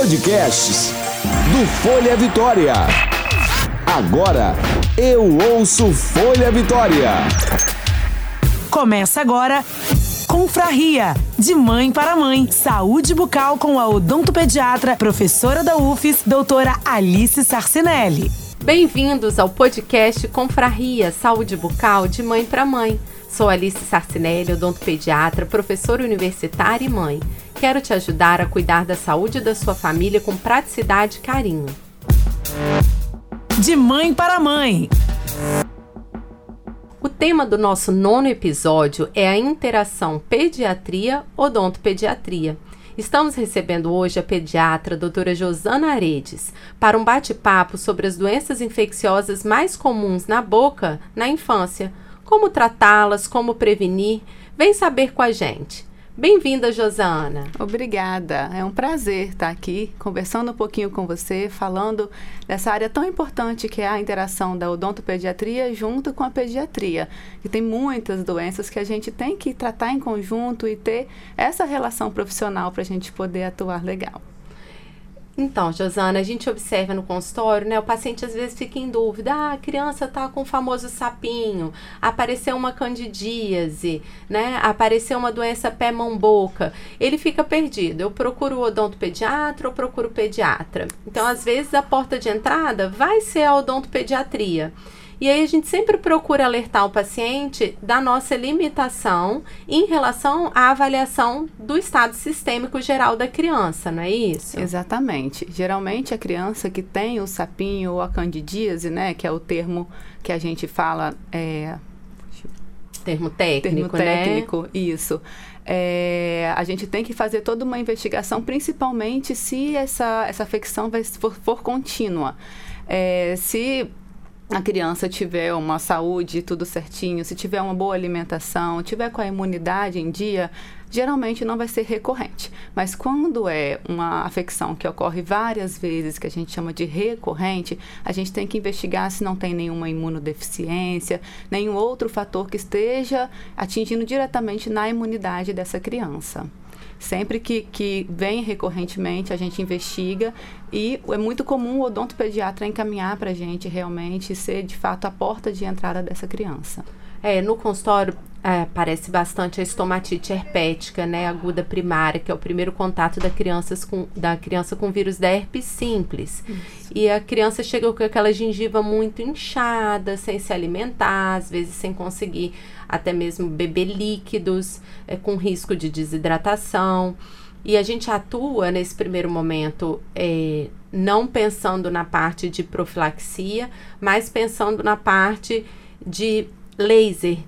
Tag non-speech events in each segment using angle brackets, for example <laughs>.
Podcasts do Folha Vitória. Agora eu ouço Folha Vitória. Começa agora Confraria, de mãe para mãe. Saúde bucal com a odontopediatra, professora da UFES, doutora Alice Sarcinelli. Bem-vindos ao podcast Confraria, Saúde bucal de mãe para mãe. Sou Alice Sarcinelli, odontopediatra, professora universitária e mãe. Quero te ajudar a cuidar da saúde da sua família com praticidade e carinho. De mãe para mãe. O tema do nosso nono episódio é a interação pediatria-odontopediatria. Estamos recebendo hoje a pediatra doutora Josana Aredes para um bate-papo sobre as doenças infecciosas mais comuns na boca na infância, como tratá-las, como prevenir. Vem saber com a gente. Bem-vinda, Josana. Obrigada. É um prazer estar aqui conversando um pouquinho com você, falando dessa área tão importante que é a interação da odontopediatria junto com a pediatria. Que tem muitas doenças que a gente tem que tratar em conjunto e ter essa relação profissional para a gente poder atuar legal. Então, Josana, a gente observa no consultório, né? O paciente às vezes fica em dúvida. Ah, a criança tá com o famoso sapinho, apareceu uma candidíase, né? Apareceu uma doença pé-mão-boca. Ele fica perdido. Eu procuro o odontopediatra ou procuro o pediatra? Então, às vezes, a porta de entrada vai ser a odontopediatria. E aí a gente sempre procura alertar o paciente da nossa limitação em relação à avaliação do estado sistêmico geral da criança, não é isso? Exatamente. Geralmente a criança que tem o sapinho ou a candidíase, né, que é o termo que a gente fala, é, termo técnico, termo técnico, né? isso. É, a gente tem que fazer toda uma investigação, principalmente se essa, essa afecção vai, for, for contínua. É, se a criança tiver uma saúde tudo certinho, se tiver uma boa alimentação, tiver com a imunidade em dia, geralmente não vai ser recorrente. Mas quando é uma afecção que ocorre várias vezes, que a gente chama de recorrente, a gente tem que investigar se não tem nenhuma imunodeficiência, nenhum outro fator que esteja atingindo diretamente na imunidade dessa criança. Sempre que, que vem recorrentemente, a gente investiga e é muito comum o odontopediatra encaminhar para a gente realmente ser, de fato, a porta de entrada dessa criança. É, no consultório é, parece bastante a estomatite herpética, né, aguda primária, que é o primeiro contato da criança com, da criança com vírus da herpes simples. Isso. E a criança chega com aquela gengiva muito inchada, sem se alimentar, às vezes sem conseguir até mesmo beber líquidos, é, com risco de desidratação. E a gente atua nesse primeiro momento é, não pensando na parte de profilaxia, mas pensando na parte de laser.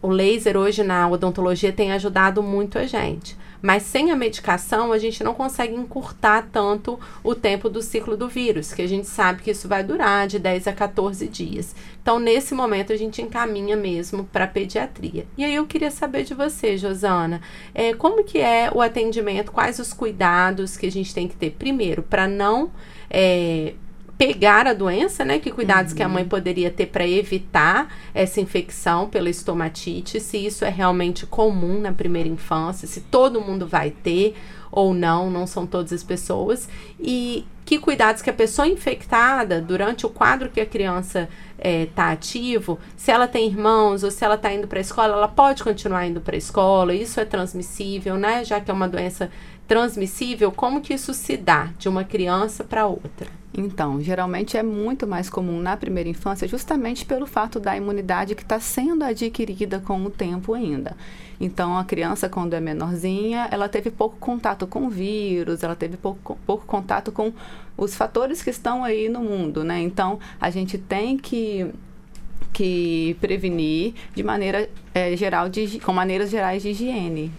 O laser hoje na odontologia tem ajudado muito a gente. Mas sem a medicação, a gente não consegue encurtar tanto o tempo do ciclo do vírus, que a gente sabe que isso vai durar de 10 a 14 dias. Então, nesse momento, a gente encaminha mesmo para pediatria. E aí eu queria saber de você, Josana, é, como que é o atendimento, quais os cuidados que a gente tem que ter, primeiro, para não é, pegar a doença, né? Que cuidados uhum. que a mãe uhum. poderia ter para evitar essa infecção pela estomatite, se isso é realmente comum na primeira infância, se todo mundo vai ter ou não, não são todas as pessoas, e que cuidados que a pessoa infectada, durante o quadro que a criança está é, ativo, se ela tem irmãos ou se ela está indo para a escola, ela pode continuar indo para a escola, isso é transmissível, né? Já que é uma doença transmissível, como que isso se dá de uma criança para outra? Então, geralmente é muito mais comum na primeira infância, justamente pelo fato da imunidade que está sendo adquirida com o tempo ainda. Então, a criança, quando é menorzinha, ela teve pouco contato com vírus, ela teve pouco, pouco contato com os fatores que estão aí no mundo, né? Então, a gente tem que que prevenir de maneira é, geral, de, com maneiras gerais de higiene.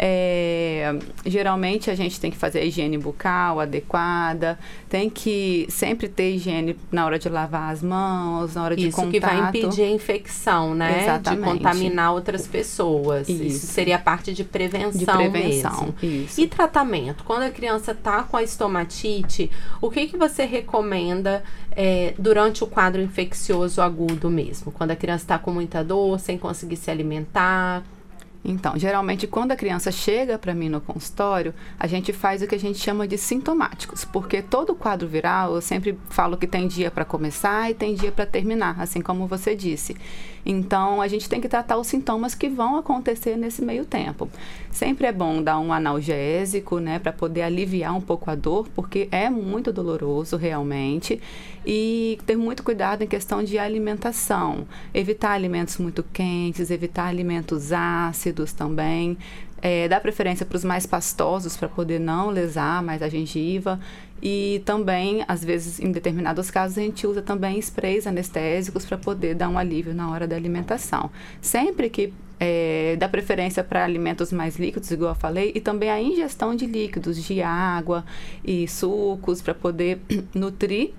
É, geralmente a gente tem que fazer a higiene bucal adequada, tem que sempre ter higiene na hora de lavar as mãos, na hora de Isso contato. que vai impedir a infecção, né? Exatamente. De contaminar outras pessoas. Isso, Isso seria a parte de prevenção, de prevenção mesmo. Isso. E tratamento? Quando a criança está com a estomatite, o que, que você recomenda é, durante o quadro infeccioso agudo mesmo? Quando a criança está com muita dor, sem conseguir se alimentar? Então, geralmente, quando a criança chega para mim no consultório, a gente faz o que a gente chama de sintomáticos, porque todo quadro viral, eu sempre falo que tem dia para começar e tem dia para terminar, assim como você disse. Então, a gente tem que tratar os sintomas que vão acontecer nesse meio tempo. Sempre é bom dar um analgésico, né, para poder aliviar um pouco a dor, porque é muito doloroso realmente. E ter muito cuidado em questão de alimentação. Evitar alimentos muito quentes, evitar alimentos ácidos também. É, dar preferência para os mais pastosos para poder não lesar mais a gengiva. E também, às vezes, em determinados casos, a gente usa também sprays anestésicos para poder dar um alívio na hora da alimentação. Sempre que é, dá preferência para alimentos mais líquidos, igual eu falei, e também a ingestão de líquidos, de água e sucos, para poder <clears throat> nutrir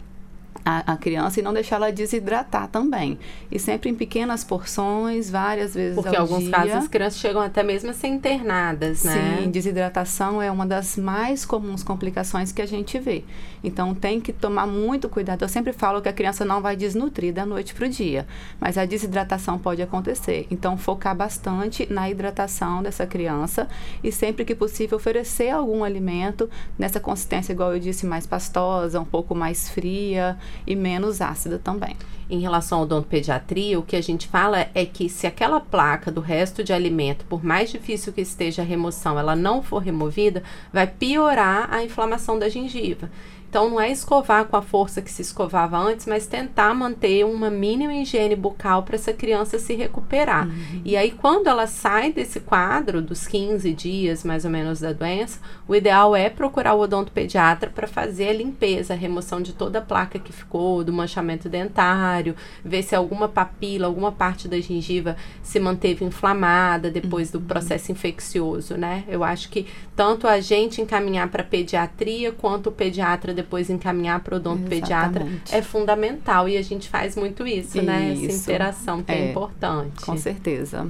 a, a, criança e não deixar ela desidratar também. E sempre em pequenas porções, várias vezes Porque ao em alguns dia. casos as crianças chegam até mesmo a ser internadas, né? Sim, desidratação é uma das mais comuns complicações que a gente vê. Então tem que tomar muito cuidado. Eu sempre falo que a criança não vai desnutrir da noite para o dia, mas a desidratação pode acontecer. Então focar bastante na hidratação dessa criança e sempre que possível oferecer algum alimento nessa consistência, igual eu disse, mais pastosa, um pouco mais fria e menos ácida também. Em relação ao odontopediatria, o que a gente fala é que se aquela placa do resto de alimento, por mais difícil que esteja a remoção, ela não for removida, vai piorar a inflamação da gengiva. Então, não é escovar com a força que se escovava antes, mas tentar manter uma mínima higiene bucal para essa criança se recuperar. Uhum. E aí, quando ela sai desse quadro, dos 15 dias mais ou menos da doença, o ideal é procurar o odontopediatra para fazer a limpeza, a remoção de toda a placa que ficou, do manchamento dentário, ver se alguma papila, alguma parte da gengiva se manteve inflamada depois do processo infeccioso, né? Eu acho que tanto a gente encaminhar para pediatria quanto o pediatra depois encaminhar para o odontopediatra é fundamental e a gente faz muito isso, isso. né? Essa interação que é, é importante. Com certeza.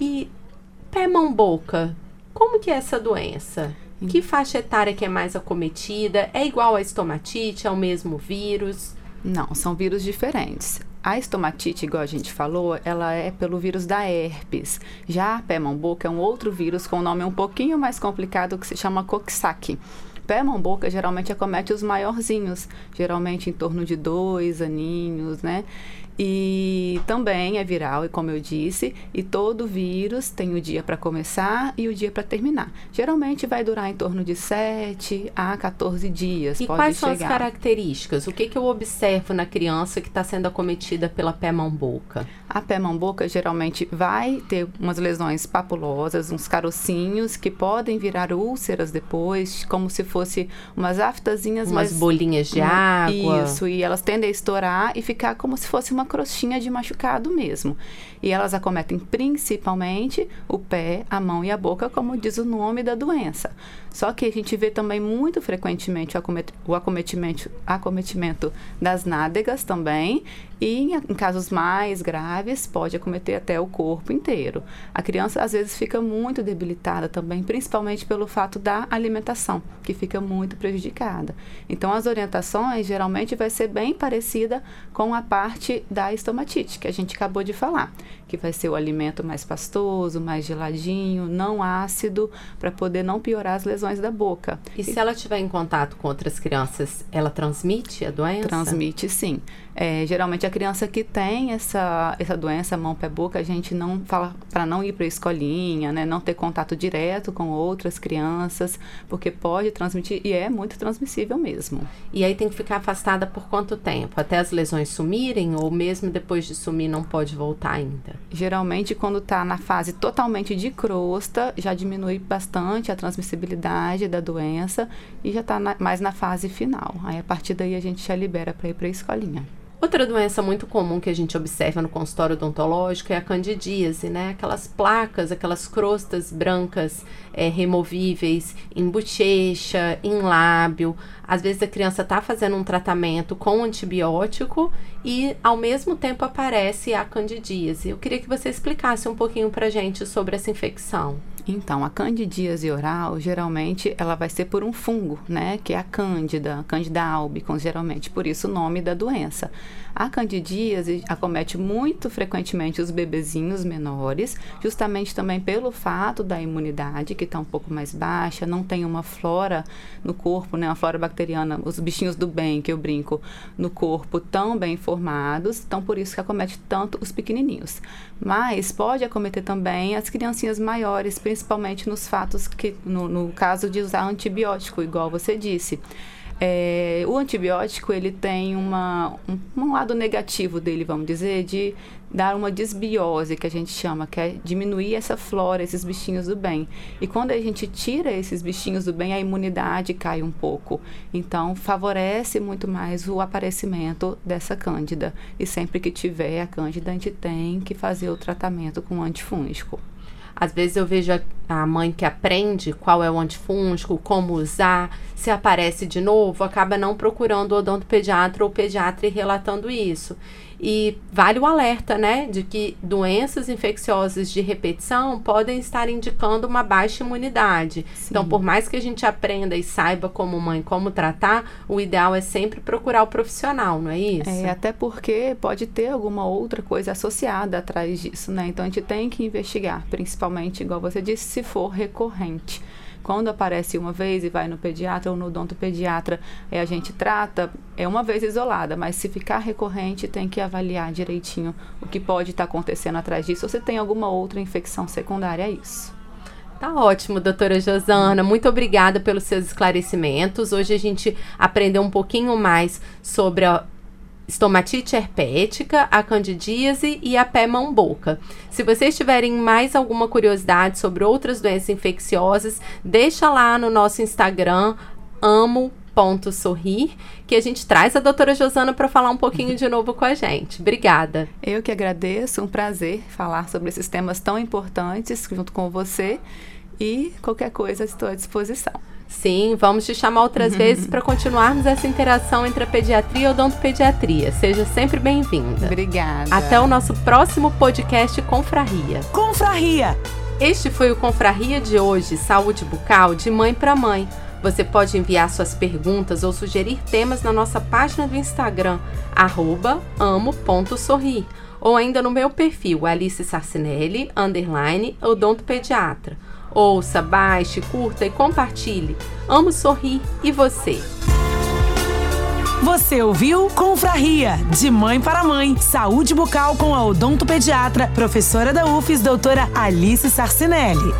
E pé, mão, boca, como que é essa doença? Hum. Que faixa etária que é mais acometida? É igual a estomatite? É o mesmo vírus? Não, são vírus diferentes. A estomatite, igual a gente falou, ela é pelo vírus da herpes. Já a pé, mão, boca é um outro vírus com um nome um pouquinho mais complicado que se chama Coxsackie pé, mão, boca geralmente acomete os maiorzinhos, geralmente em torno de dois aninhos, né? E também é viral, e como eu disse, e todo vírus tem o dia para começar e o dia para terminar. Geralmente vai durar em torno de 7 a 14 dias. E quais chegar. são as características? O que, que eu observo na criança que está sendo acometida pela pé-mão-boca? A pé-mão-boca geralmente vai ter umas lesões papulosas, uns carocinhos que podem virar úlceras depois, como se fosse umas aftazinhas. Umas mas, bolinhas de água. Isso, e elas tendem a estourar e ficar como se fosse uma crostinha de machucado mesmo. E elas acometem principalmente o pé, a mão e a boca, como diz o nome da doença. Só que a gente vê também muito frequentemente o, acomet o acometimento, acometimento das nádegas também, e em, em, casos mais graves pode acometer até o corpo inteiro. A criança às vezes fica muito debilitada também, principalmente pelo fato da alimentação, que fica muito prejudicada. Então as orientações geralmente vai ser bem parecida com a parte da estomatite que a gente acabou de falar, que vai ser o alimento mais pastoso, mais geladinho, não ácido, para poder não piorar as lesões da boca. E, e se ela tiver em contato com outras crianças, ela transmite a doença? Transmite, sim. É, geralmente a criança que tem essa, essa doença mão pé boca, a gente não fala para não ir para a escolinha, né, não ter contato direto com outras crianças, porque pode transmitir e é muito transmissível mesmo. E aí tem que ficar afastada por quanto tempo? Até as lesões sumirem ou mesmo depois de sumir não pode voltar ainda? Geralmente quando está na fase totalmente de crosta, já diminui bastante a transmissibilidade da doença e já está mais na fase final. Aí a partir daí a gente já libera para ir para a escolinha. Outra doença muito comum que a gente observa no consultório odontológico é a candidíase, né? Aquelas placas, aquelas crostas brancas é, removíveis em bochecha, em lábio. Às vezes a criança está fazendo um tratamento com antibiótico e ao mesmo tempo aparece a candidíase. Eu queria que você explicasse um pouquinho para gente sobre essa infecção. Então, a candidíase oral, geralmente, ela vai ser por um fungo, né? Que é a cândida, cândida albicans, geralmente. Por isso o nome da doença. A candidíase acomete muito frequentemente os bebezinhos menores, justamente também pelo fato da imunidade, que está um pouco mais baixa, não tem uma flora no corpo, né? Uma flora bacteriana, os bichinhos do bem, que eu brinco, no corpo tão bem formados. Então, por isso que acomete tanto os pequenininhos. Mas pode acometer também as criancinhas maiores, principalmente nos fatos que, no, no caso de usar antibiótico, igual você disse. É, o antibiótico ele tem uma, um, um, lado negativo dele, vamos dizer, de dar uma desbiose, que a gente chama, que é diminuir essa flora, esses bichinhos do bem. E quando a gente tira esses bichinhos do bem, a imunidade cai um pouco. Então, favorece muito mais o aparecimento dessa cândida. E sempre que tiver a cândida, a gente tem que fazer o tratamento com antifúngico. Às vezes eu vejo a, a, mãe que aprende qual é o antifúngico, como usar, se aparece de novo, acaba não procurando o odontopediatra ou pediatra e relatando isso. E vale o alerta, né, de que doenças infecciosas de repetição podem estar indicando uma baixa imunidade. Sim. Então, por mais que a gente aprenda e saiba como mãe como tratar, o ideal é sempre procurar o profissional, não é isso? É, até porque pode ter alguma outra coisa associada atrás disso, né? Então a gente tem que investigar, principalmente, igual você disse, se for recorrente. Quando aparece uma vez e vai no pediatra ou no odontopediatra, é, a gente trata, é uma vez isolada, mas se ficar recorrente, tem que avaliar direitinho o que pode estar tá acontecendo atrás disso, ou se tem alguma outra infecção secundária a isso. Tá ótimo, doutora Josana. Muito obrigada pelos seus esclarecimentos. Hoje a gente aprendeu um pouquinho mais sobre a estomatite herpética, a candidíase e a pé mão-boca. Se vocês tiverem mais alguma curiosidade sobre outras doenças infecciosas, deixa lá no nosso Instagram, amo.sorrir, que a gente traz a doutora Josana para falar um pouquinho de novo com a gente. Obrigada. Eu que agradeço, um prazer falar sobre esses temas tão importantes junto com você e qualquer coisa estou à disposição. Sim, vamos te chamar outras uhum. <laughs> vezes para continuarmos essa interação entre a pediatria e a odontopediatria. Seja sempre bem-vinda. Obrigada. Até o nosso próximo podcast Confraria. Confraria! Este foi o Confraria de hoje, Saúde Bucal de Mãe para Mãe. Você pode enviar suas perguntas ou sugerir temas na nossa página do Instagram, amo.sorrir, ou ainda no meu perfil, Alice Sarcinelli, underline, odontopediatra. Ouça, baixe, curta e compartilhe. Amo sorrir e você. Você ouviu Confraria, de mãe para mãe. Saúde bucal com a odontopediatra, professora da UFES, doutora Alice Sarcinelli.